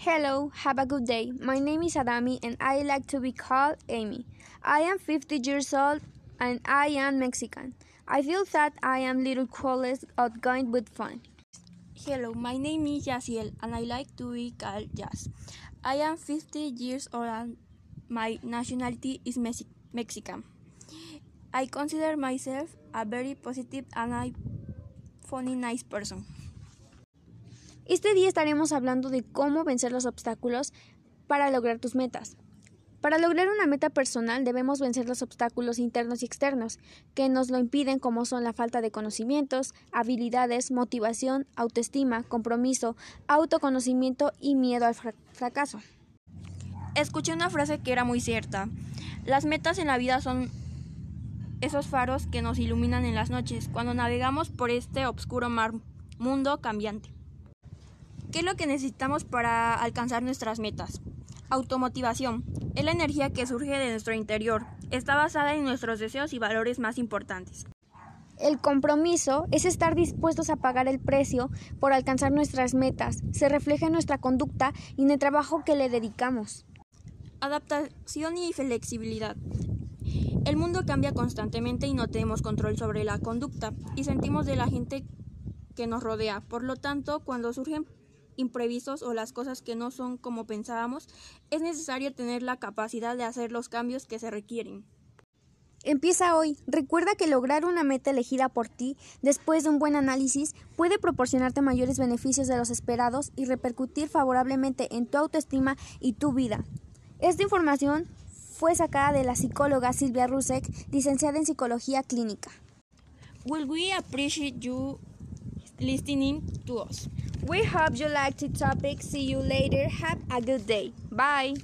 Hello, have a good day. My name is Adami and I like to be called Amy. I am 50 years old and I am Mexican. I feel that I am little clueless, outgoing but fun. Hello, my name is Yaciel and I like to be called Jazz. I am 50 years old and my nationality is Mexi- Mexican. I consider myself a very positive and a funny nice person. Este día estaremos hablando de cómo vencer los obstáculos para lograr tus metas. Para lograr una meta personal debemos vencer los obstáculos internos y externos que nos lo impiden como son la falta de conocimientos, habilidades, motivación, autoestima, compromiso, autoconocimiento y miedo al fra fracaso. Escuché una frase que era muy cierta. Las metas en la vida son esos faros que nos iluminan en las noches cuando navegamos por este oscuro mar mundo cambiante. ¿Qué es lo que necesitamos para alcanzar nuestras metas? Automotivación. Es la energía que surge de nuestro interior. Está basada en nuestros deseos y valores más importantes. El compromiso es estar dispuestos a pagar el precio por alcanzar nuestras metas. Se refleja en nuestra conducta y en el trabajo que le dedicamos. Adaptación y flexibilidad. El mundo cambia constantemente y no tenemos control sobre la conducta y sentimos de la gente que nos rodea. Por lo tanto, cuando surgen imprevistos o las cosas que no son como pensábamos, es necesario tener la capacidad de hacer los cambios que se requieren. Empieza hoy. Recuerda que lograr una meta elegida por ti, después de un buen análisis, puede proporcionarte mayores beneficios de los esperados y repercutir favorablemente en tu autoestima y tu vida. Esta información fue sacada de la psicóloga Silvia Rusek, licenciada en Psicología Clínica. Will we appreciate you listening to us? We hope you liked the topic. See you later. Have a good day. Bye.